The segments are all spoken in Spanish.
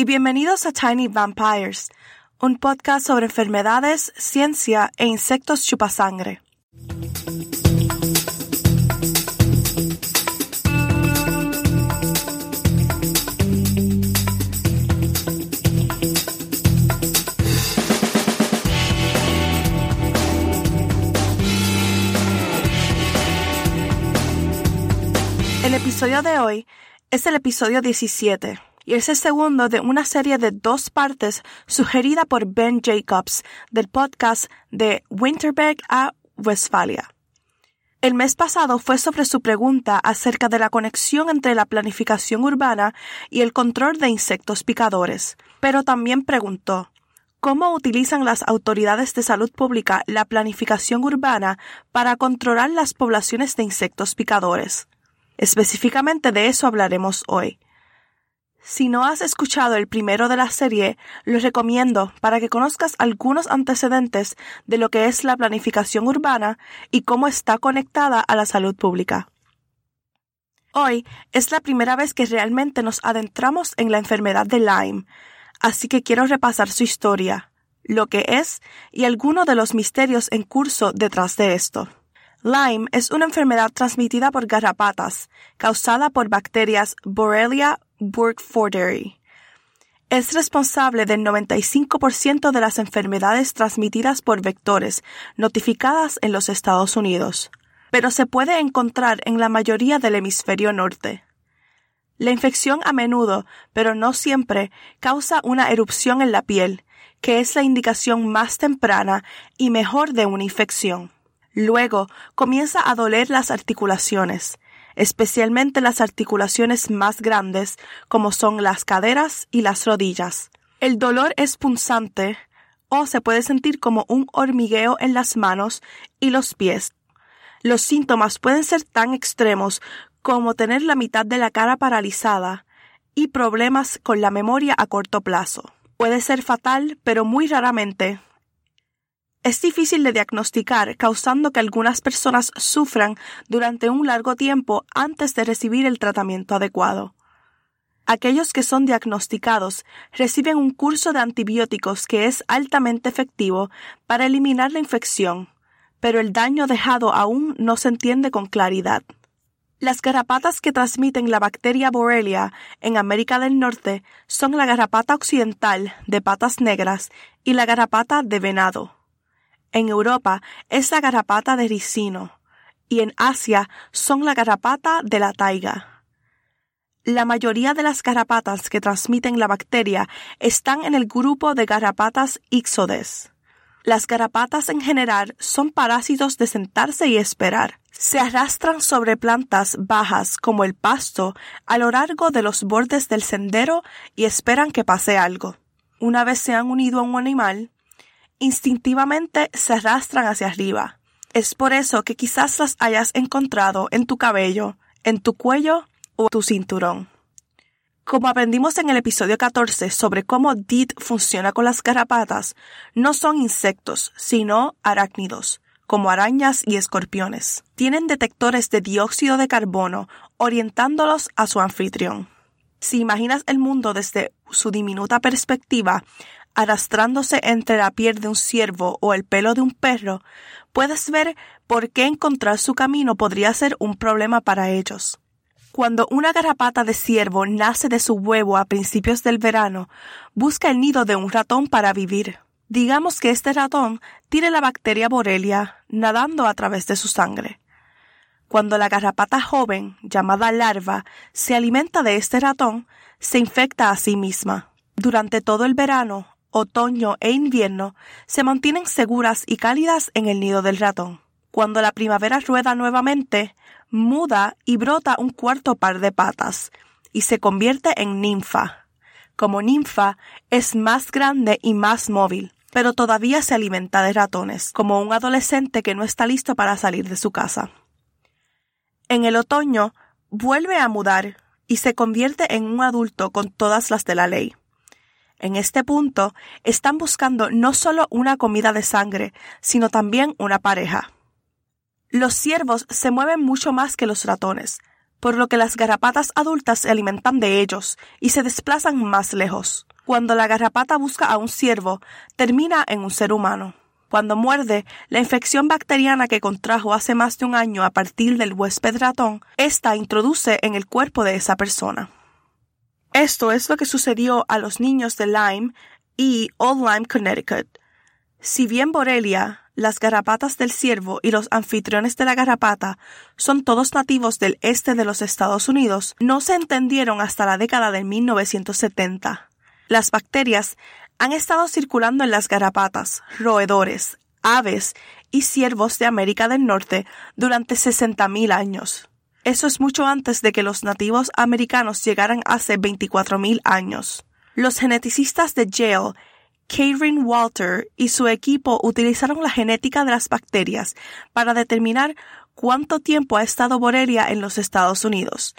y bienvenidos a Tiny Vampires, un podcast sobre enfermedades, ciencia e insectos chupasangre. El episodio de hoy es el episodio 17 y es el segundo de una serie de dos partes sugerida por Ben Jacobs del podcast de Winterberg a Westfalia. El mes pasado fue sobre su pregunta acerca de la conexión entre la planificación urbana y el control de insectos picadores, pero también preguntó ¿Cómo utilizan las autoridades de salud pública la planificación urbana para controlar las poblaciones de insectos picadores? Específicamente de eso hablaremos hoy. Si no has escuchado el primero de la serie, lo recomiendo para que conozcas algunos antecedentes de lo que es la planificación urbana y cómo está conectada a la salud pública. Hoy es la primera vez que realmente nos adentramos en la enfermedad de Lyme, así que quiero repasar su historia, lo que es y algunos de los misterios en curso detrás de esto. Lyme es una enfermedad transmitida por garrapatas, causada por bacterias Borrelia burgdorferi. Es responsable del 95% de las enfermedades transmitidas por vectores notificadas en los Estados Unidos, pero se puede encontrar en la mayoría del hemisferio norte. La infección a menudo, pero no siempre, causa una erupción en la piel, que es la indicación más temprana y mejor de una infección. Luego comienza a doler las articulaciones, especialmente las articulaciones más grandes, como son las caderas y las rodillas. El dolor es punzante o se puede sentir como un hormigueo en las manos y los pies. Los síntomas pueden ser tan extremos como tener la mitad de la cara paralizada y problemas con la memoria a corto plazo. Puede ser fatal, pero muy raramente es difícil de diagnosticar, causando que algunas personas sufran durante un largo tiempo antes de recibir el tratamiento adecuado. Aquellos que son diagnosticados reciben un curso de antibióticos que es altamente efectivo para eliminar la infección, pero el daño dejado aún no se entiende con claridad. Las garrapatas que transmiten la bacteria Borrelia en América del Norte son la garrapata occidental de patas negras y la garrapata de venado. En Europa es la garrapata de ricino y en Asia son la garrapata de la taiga. La mayoría de las garrapatas que transmiten la bacteria están en el grupo de garrapatas ixodes. Las garrapatas en general son parásitos de sentarse y esperar. Se arrastran sobre plantas bajas como el pasto a lo largo de los bordes del sendero y esperan que pase algo. Una vez se han unido a un animal, instintivamente se arrastran hacia arriba. Es por eso que quizás las hayas encontrado en tu cabello, en tu cuello o tu cinturón. Como aprendimos en el episodio 14 sobre cómo DIT funciona con las garrapatas, no son insectos, sino arácnidos, como arañas y escorpiones. Tienen detectores de dióxido de carbono orientándolos a su anfitrión. Si imaginas el mundo desde su diminuta perspectiva, arrastrándose entre la piel de un ciervo o el pelo de un perro, puedes ver por qué encontrar su camino podría ser un problema para ellos. Cuando una garrapata de ciervo nace de su huevo a principios del verano, busca el nido de un ratón para vivir. Digamos que este ratón tiene la bacteria Borrelia nadando a través de su sangre. Cuando la garrapata joven, llamada larva, se alimenta de este ratón, se infecta a sí misma. Durante todo el verano, otoño e invierno se mantienen seguras y cálidas en el nido del ratón. Cuando la primavera rueda nuevamente, muda y brota un cuarto par de patas, y se convierte en ninfa. Como ninfa, es más grande y más móvil, pero todavía se alimenta de ratones, como un adolescente que no está listo para salir de su casa. En el otoño vuelve a mudar y se convierte en un adulto con todas las de la ley. En este punto están buscando no solo una comida de sangre, sino también una pareja. Los ciervos se mueven mucho más que los ratones, por lo que las garrapatas adultas se alimentan de ellos y se desplazan más lejos. Cuando la garrapata busca a un ciervo, termina en un ser humano. Cuando muerde, la infección bacteriana que contrajo hace más de un año a partir del huésped ratón, esta introduce en el cuerpo de esa persona. Esto es lo que sucedió a los niños de Lyme y Old Lyme, Connecticut. Si bien Borrelia, las garrapatas del ciervo y los anfitriones de la garrapata son todos nativos del este de los Estados Unidos, no se entendieron hasta la década de 1970. Las bacterias han estado circulando en las garrapatas, roedores, aves y ciervos de América del Norte durante 60.000 años. Eso es mucho antes de que los nativos americanos llegaran hace 24.000 años. Los geneticistas de Yale, Karen Walter y su equipo utilizaron la genética de las bacterias para determinar cuánto tiempo ha estado Borrelia en los Estados Unidos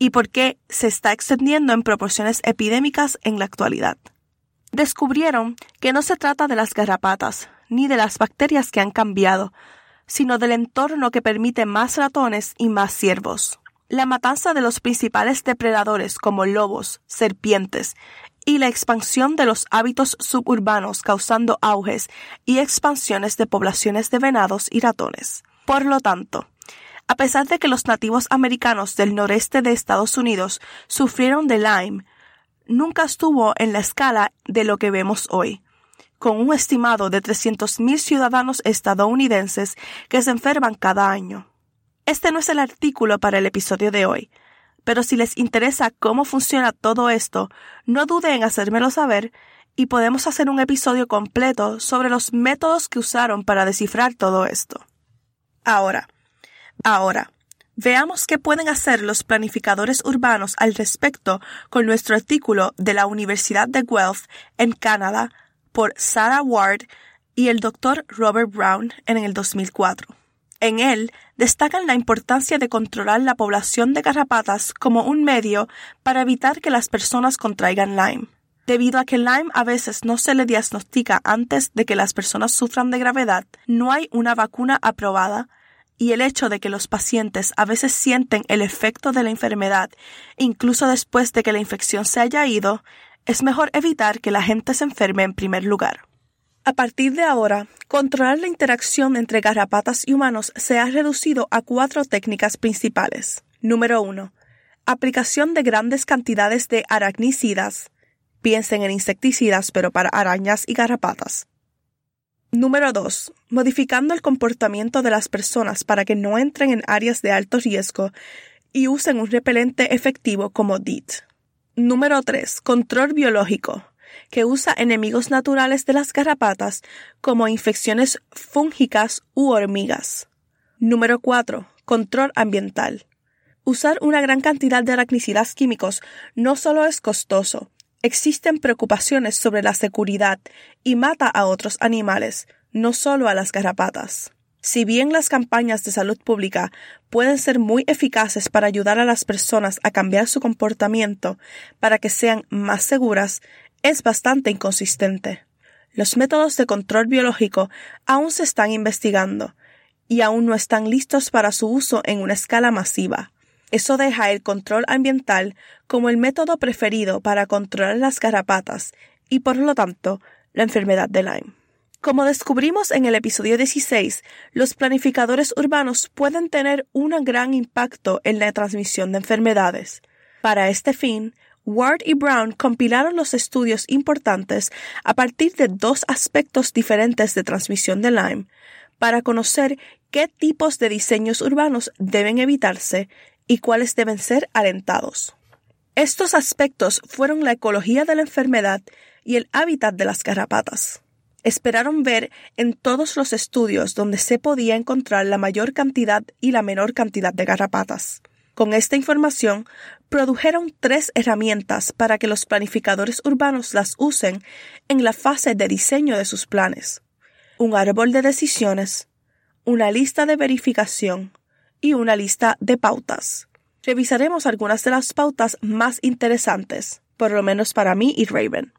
y por qué se está extendiendo en proporciones epidémicas en la actualidad descubrieron que no se trata de las garrapatas, ni de las bacterias que han cambiado, sino del entorno que permite más ratones y más ciervos. La matanza de los principales depredadores como lobos, serpientes, y la expansión de los hábitos suburbanos causando auges y expansiones de poblaciones de venados y ratones. Por lo tanto, a pesar de que los nativos americanos del noreste de Estados Unidos sufrieron de Lyme, nunca estuvo en la escala de lo que vemos hoy, con un estimado de 300.000 ciudadanos estadounidenses que se enferman cada año. Este no es el artículo para el episodio de hoy, pero si les interesa cómo funciona todo esto, no duden en hacérmelo saber y podemos hacer un episodio completo sobre los métodos que usaron para descifrar todo esto. Ahora, ahora, Veamos qué pueden hacer los planificadores urbanos al respecto con nuestro artículo de la Universidad de Guelph en Canadá por Sarah Ward y el Dr. Robert Brown en el 2004. En él destacan la importancia de controlar la población de garrapatas como un medio para evitar que las personas contraigan Lyme. Debido a que Lyme a veces no se le diagnostica antes de que las personas sufran de gravedad, no hay una vacuna aprobada y el hecho de que los pacientes a veces sienten el efecto de la enfermedad incluso después de que la infección se haya ido, es mejor evitar que la gente se enferme en primer lugar. A partir de ahora, controlar la interacción entre garrapatas y humanos se ha reducido a cuatro técnicas principales. Número 1. Aplicación de grandes cantidades de aracnicidas. Piensen en insecticidas pero para arañas y garrapatas. Número 2. Modificando el comportamiento de las personas para que no entren en áreas de alto riesgo y usen un repelente efectivo como DIT. Número 3. Control biológico, que usa enemigos naturales de las garrapatas como infecciones fúngicas u hormigas. Número 4. Control ambiental. Usar una gran cantidad de aracnicidas químicos no solo es costoso, Existen preocupaciones sobre la seguridad y mata a otros animales, no solo a las garrapatas. Si bien las campañas de salud pública pueden ser muy eficaces para ayudar a las personas a cambiar su comportamiento para que sean más seguras, es bastante inconsistente. Los métodos de control biológico aún se están investigando y aún no están listos para su uso en una escala masiva. Eso deja el control ambiental como el método preferido para controlar las garrapatas y por lo tanto la enfermedad de Lyme. Como descubrimos en el episodio 16, los planificadores urbanos pueden tener un gran impacto en la transmisión de enfermedades. Para este fin, Ward y Brown compilaron los estudios importantes a partir de dos aspectos diferentes de transmisión de Lyme para conocer qué tipos de diseños urbanos deben evitarse y cuáles deben ser alentados. Estos aspectos fueron la ecología de la enfermedad y el hábitat de las garrapatas esperaron ver en todos los estudios donde se podía encontrar la mayor cantidad y la menor cantidad de garrapatas. Con esta información, produjeron tres herramientas para que los planificadores urbanos las usen en la fase de diseño de sus planes. Un árbol de decisiones, una lista de verificación y una lista de pautas. Revisaremos algunas de las pautas más interesantes, por lo menos para mí y Raven.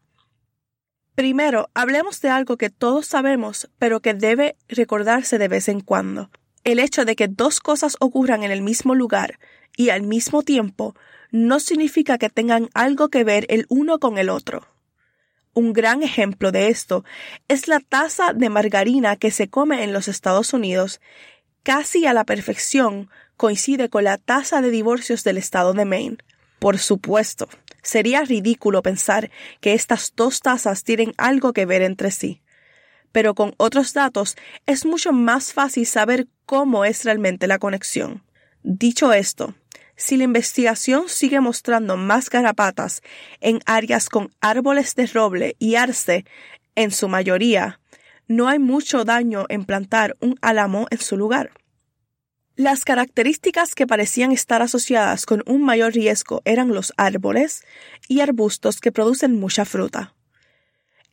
Primero, hablemos de algo que todos sabemos, pero que debe recordarse de vez en cuando. El hecho de que dos cosas ocurran en el mismo lugar y al mismo tiempo no significa que tengan algo que ver el uno con el otro. Un gran ejemplo de esto es la taza de margarina que se come en los Estados Unidos, casi a la perfección coincide con la tasa de divorcios del estado de Maine. Por supuesto, Sería ridículo pensar que estas dos tasas tienen algo que ver entre sí. Pero con otros datos es mucho más fácil saber cómo es realmente la conexión. Dicho esto, si la investigación sigue mostrando más garrapatas en áreas con árboles de roble y arce, en su mayoría, no hay mucho daño en plantar un álamo en su lugar. Las características que parecían estar asociadas con un mayor riesgo eran los árboles y arbustos que producen mucha fruta.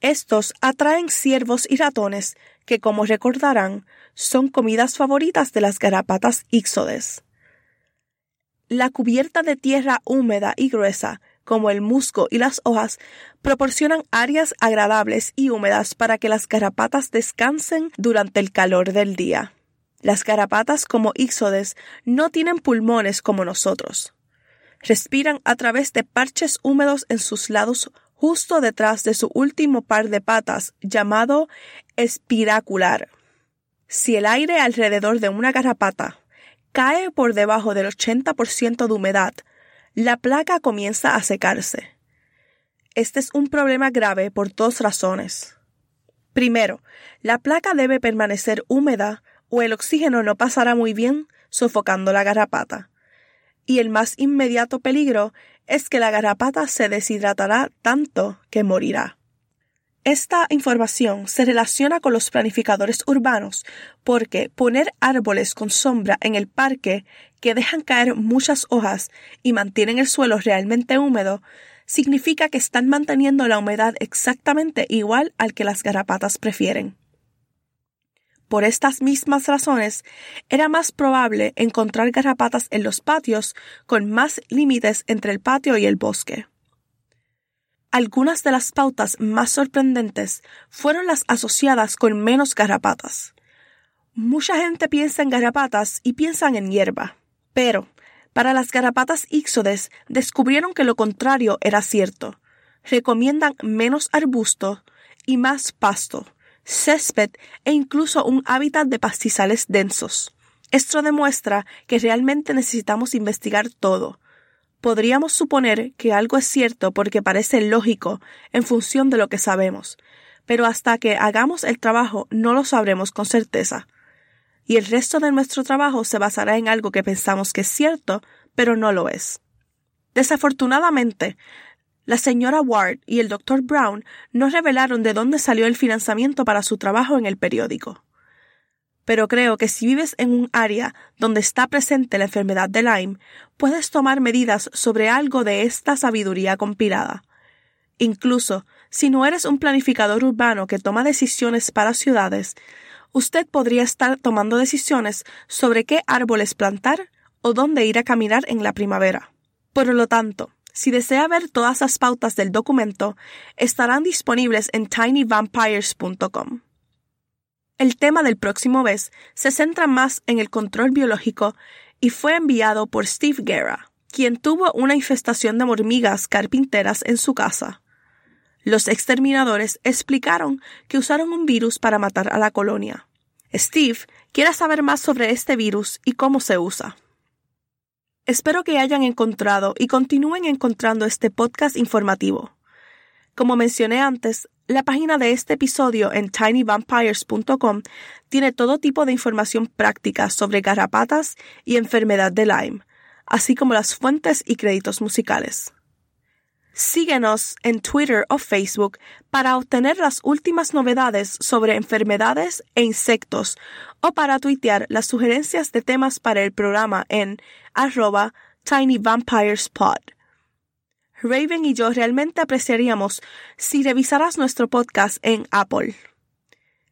Estos atraen ciervos y ratones que, como recordarán, son comidas favoritas de las garrapatas íxodes. La cubierta de tierra húmeda y gruesa, como el musgo y las hojas, proporcionan áreas agradables y húmedas para que las garrapatas descansen durante el calor del día. Las garrapatas como íxodes no tienen pulmones como nosotros. Respiran a través de parches húmedos en sus lados justo detrás de su último par de patas llamado espiracular. Si el aire alrededor de una garrapata cae por debajo del 80% de humedad, la placa comienza a secarse. Este es un problema grave por dos razones. Primero, la placa debe permanecer húmeda o el oxígeno no pasará muy bien sofocando la garrapata. Y el más inmediato peligro es que la garrapata se deshidratará tanto que morirá. Esta información se relaciona con los planificadores urbanos porque poner árboles con sombra en el parque que dejan caer muchas hojas y mantienen el suelo realmente húmedo significa que están manteniendo la humedad exactamente igual al que las garrapatas prefieren. Por estas mismas razones, era más probable encontrar garrapatas en los patios con más límites entre el patio y el bosque. Algunas de las pautas más sorprendentes fueron las asociadas con menos garrapatas. Mucha gente piensa en garrapatas y piensan en hierba, pero para las garrapatas íxodes descubrieron que lo contrario era cierto. Recomiendan menos arbusto y más pasto, césped e incluso un hábitat de pastizales densos. Esto demuestra que realmente necesitamos investigar todo. Podríamos suponer que algo es cierto porque parece lógico en función de lo que sabemos, pero hasta que hagamos el trabajo no lo sabremos con certeza. Y el resto de nuestro trabajo se basará en algo que pensamos que es cierto, pero no lo es. Desafortunadamente, la señora Ward y el doctor Brown no revelaron de dónde salió el financiamiento para su trabajo en el periódico. Pero creo que si vives en un área donde está presente la enfermedad de Lyme, puedes tomar medidas sobre algo de esta sabiduría compilada. Incluso si no eres un planificador urbano que toma decisiones para ciudades, usted podría estar tomando decisiones sobre qué árboles plantar o dónde ir a caminar en la primavera. Por lo tanto, si desea ver todas las pautas del documento, estarán disponibles en tinyvampires.com. El tema del próximo mes se centra más en el control biológico y fue enviado por Steve Guerra, quien tuvo una infestación de hormigas carpinteras en su casa. Los exterminadores explicaron que usaron un virus para matar a la colonia. Steve quiere saber más sobre este virus y cómo se usa. Espero que hayan encontrado y continúen encontrando este podcast informativo. Como mencioné antes, la página de este episodio en tinyvampires.com tiene todo tipo de información práctica sobre garrapatas y enfermedad de Lyme, así como las fuentes y créditos musicales. Síguenos en Twitter o Facebook para obtener las últimas novedades sobre enfermedades e insectos o para tuitear las sugerencias de temas para el programa en arroba tinyvampirespod. Raven y yo realmente apreciaríamos si revisaras nuestro podcast en Apple.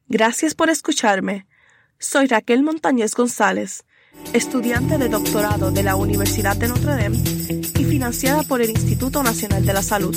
Gracias por escucharme. Soy Raquel Montañez González, estudiante de doctorado de la Universidad de Notre Dame y financiada por el Instituto Nacional de la Salud.